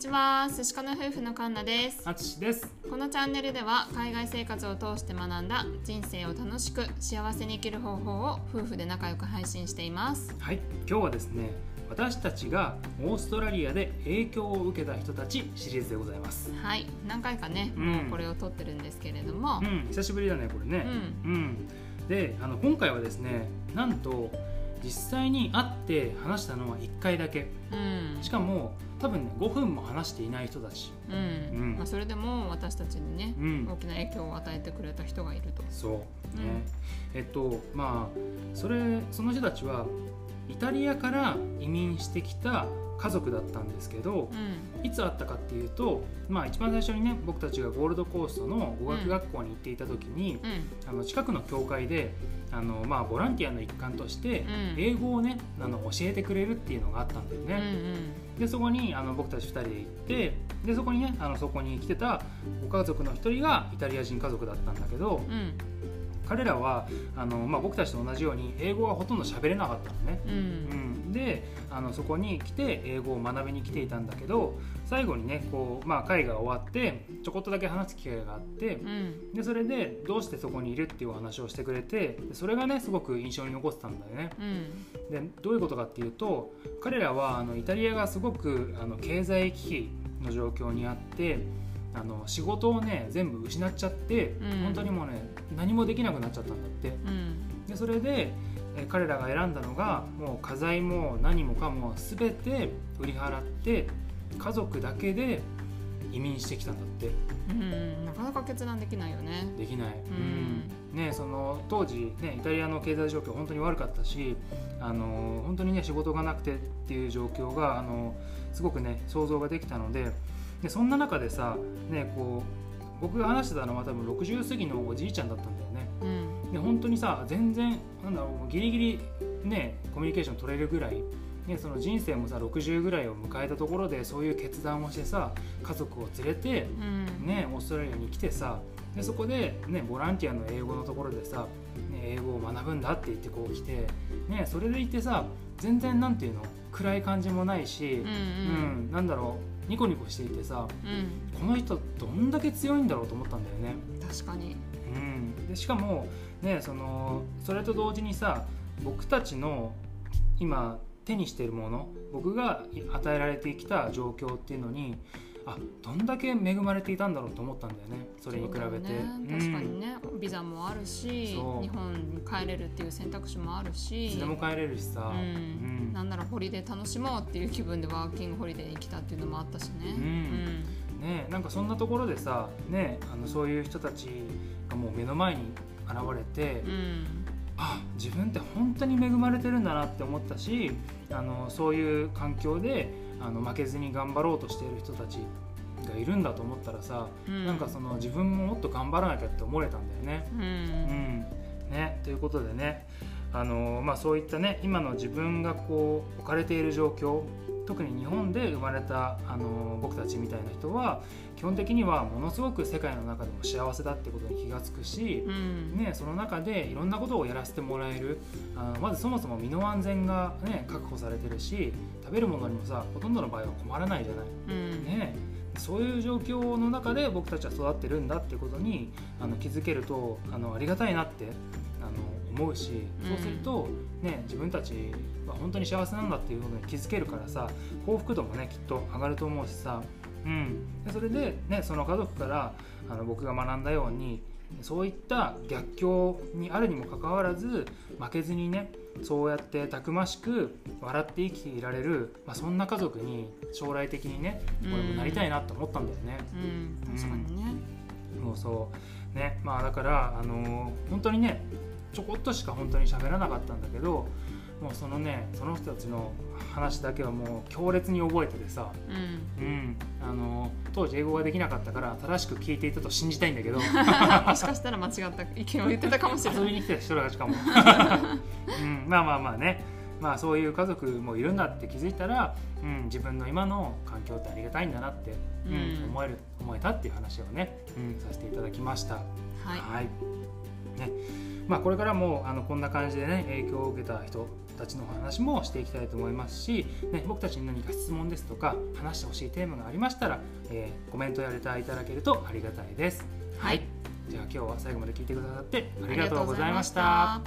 ちは。寿司家の夫婦のカンナです。あつしです。このチャンネルでは海外生活を通して学んだ人生を楽しく幸せに生きる方法を夫婦で仲良く配信しています。はい。今日はですね私たちがオーストラリアで影響を受けた人たちシリーズでございます。はい。何回かね、うん。もうこれを撮ってるんですけれども。うん。久しぶりだねこれね。うん、であの今回はですねなんと実際に会って話したのは1回だけ。うん。しかも多分ね5分も話していない人たちうん、うん。まあ、それでも私たちにね、うん。大きな影響を与えてくれた人がいると。そうね、うん。えっとまあそれその人たちはイタリアから移民してきた家族だったんですけどうん。いつ会ったかっていうと、まあ、一番最初にね僕たちがゴールドコーストの語学学校に行っていた時に、うん。あの近くの教会であの、まあ、ボランティアの一環としてうん。英語をねあの教えてくれるっていうのがあったんだようんね。でそこにあの僕たち2人で行ってでそこにねあのそこに来てたご家族の1人がイタリア人家族だったんだけどうん。彼らはあの、まあ、僕たちと同じように英語はほとんど喋れなかったのね。うんうん、であのそこに来て英語を学びに来ていたんだけど最後にねこう、まあ、会が終わってちょこっとだけ話す機会があってうんでそれでどうしてそこにいるっていうお話をしてくれてでそれがねすごく印象に残ってたんだよね。うんでどういうことかっていうと彼らはあのイタリアがすごくあの経済危機の状況にあってあの仕事をね全部失っちゃって、うん。本当にもうね何もできなくなっちゃったんだって。うん。でそれでえー彼らが選んだのがもう家財も何もかも全て売り払って家族だけで移民してきたんだって。うん。なかなか決断できないよね。できない、うん。ね、その当時、ね、イタリアの経済状況本当に悪かったしあの本当にね仕事がなくてっていう状況があのすごくね想像ができたのででそんな中でさ、ね、こう僕が話してたのは多分60過ぎのおじいちゃんだったんだよね。うん。で本当にさ全然なんだろうギリギリねコミュニケーション取れるぐらい、ね、その人生もさ60ぐらいを迎えたところでそういう決断をしてさ家族を連れて、うん。ね、オーストラリアに来てさでそこで、ね、ボランティアの英語のところでさ、ね、英語を学ぶんだって言ってこう来て、ね、それでいてさ全然なんていうの暗い感じもないし、うん。うんなんだろうニコニコしていてさうん。この人どんだけ強いんだろうと思ったんだよね。確かに。うん、でしかも、ね、そのそれと同時にさ僕たちの今手にしているもの僕が与えられてきた状況っていうのにあどんだけ恵まれていたんだろうと思ったんだよね。それに比べて、ね。確かにね、ビザもあるし日本に帰れるっていう選択肢もあるうん、し。いつでも帰れるしさ、うん。うん。なんならホリデー楽しもうっていう気分でワーキングホリデーに来たっていうのもあったしね。うん。ね、なんかそんなところでさ、ね、あのそういう人たちがもう目の前に現れて、うんうんあ自分って本当に恵まれてるんだなって思ったしあのそういう環境であの負けずに頑張ろうとしている人たちがいるんだと思ったらさ、うん。なんかその自分ももっと頑張らなきゃって思えたんだよね。うん。うん。ねということでねあの、まあ、そういったね今の自分がこう置かれている状況特に日本で生まれたあの僕たちみたいな人は基本的にはものすごく世界の中でも幸せだってことに気が付くし、うん。ね、その中でいろんなことをやらせてもらえる。あのまずそもそも身の安全が、ね、確保されてるし食べるものにもさほとんどの場合は困らないじゃない。うん。ね、そういう状況の中で僕たちは育ってるんだってことにあの気づけるとあのありがたいなって思うしそうすると、ね、自分たちは本当に幸せなんだっていうことに気づけるからさ幸福度もねきっと上がると思うしさ、うん、でそれで、ね、その家族からあの僕が学んだようにそういった逆境にあるにもかかわらず負けずにねそうやってたくましく笑って生きていられる、まあ、そんな家族に将来的にね俺もなりたいなと思ったんだよね。うん。確かにね。もうそう。ねまあだからあのー本当にねちょこっとしか本当に喋らなかったんだけどもうそのねその人たちの話だけはもう強烈に覚えててさ、うん。うん。あのー当時英語ができなかったから正しく聞いていたと信じたいんだけど。もしかしたら間違った意見を言ってたかもしれない。遊びに来てた人たちかも、うん、まあまあまあね。まあそういう家族もいるんだって気づいたら、うん、自分の今の環境ってありがたいんだなって、うんうん。思える思えたっていう話をね、うん、させていただきました。はい。はい。ねまあ、これからもあのこんな感じでね影響を受けた人たちの話もしていきたいと思いますし、ね、僕たちに何か質問ですとか話してほしいテーマがありましたら、えーコメントやレターいただけるとありがたいです。はいじゃあ今日は最後まで聞いてくださってありがとうございました。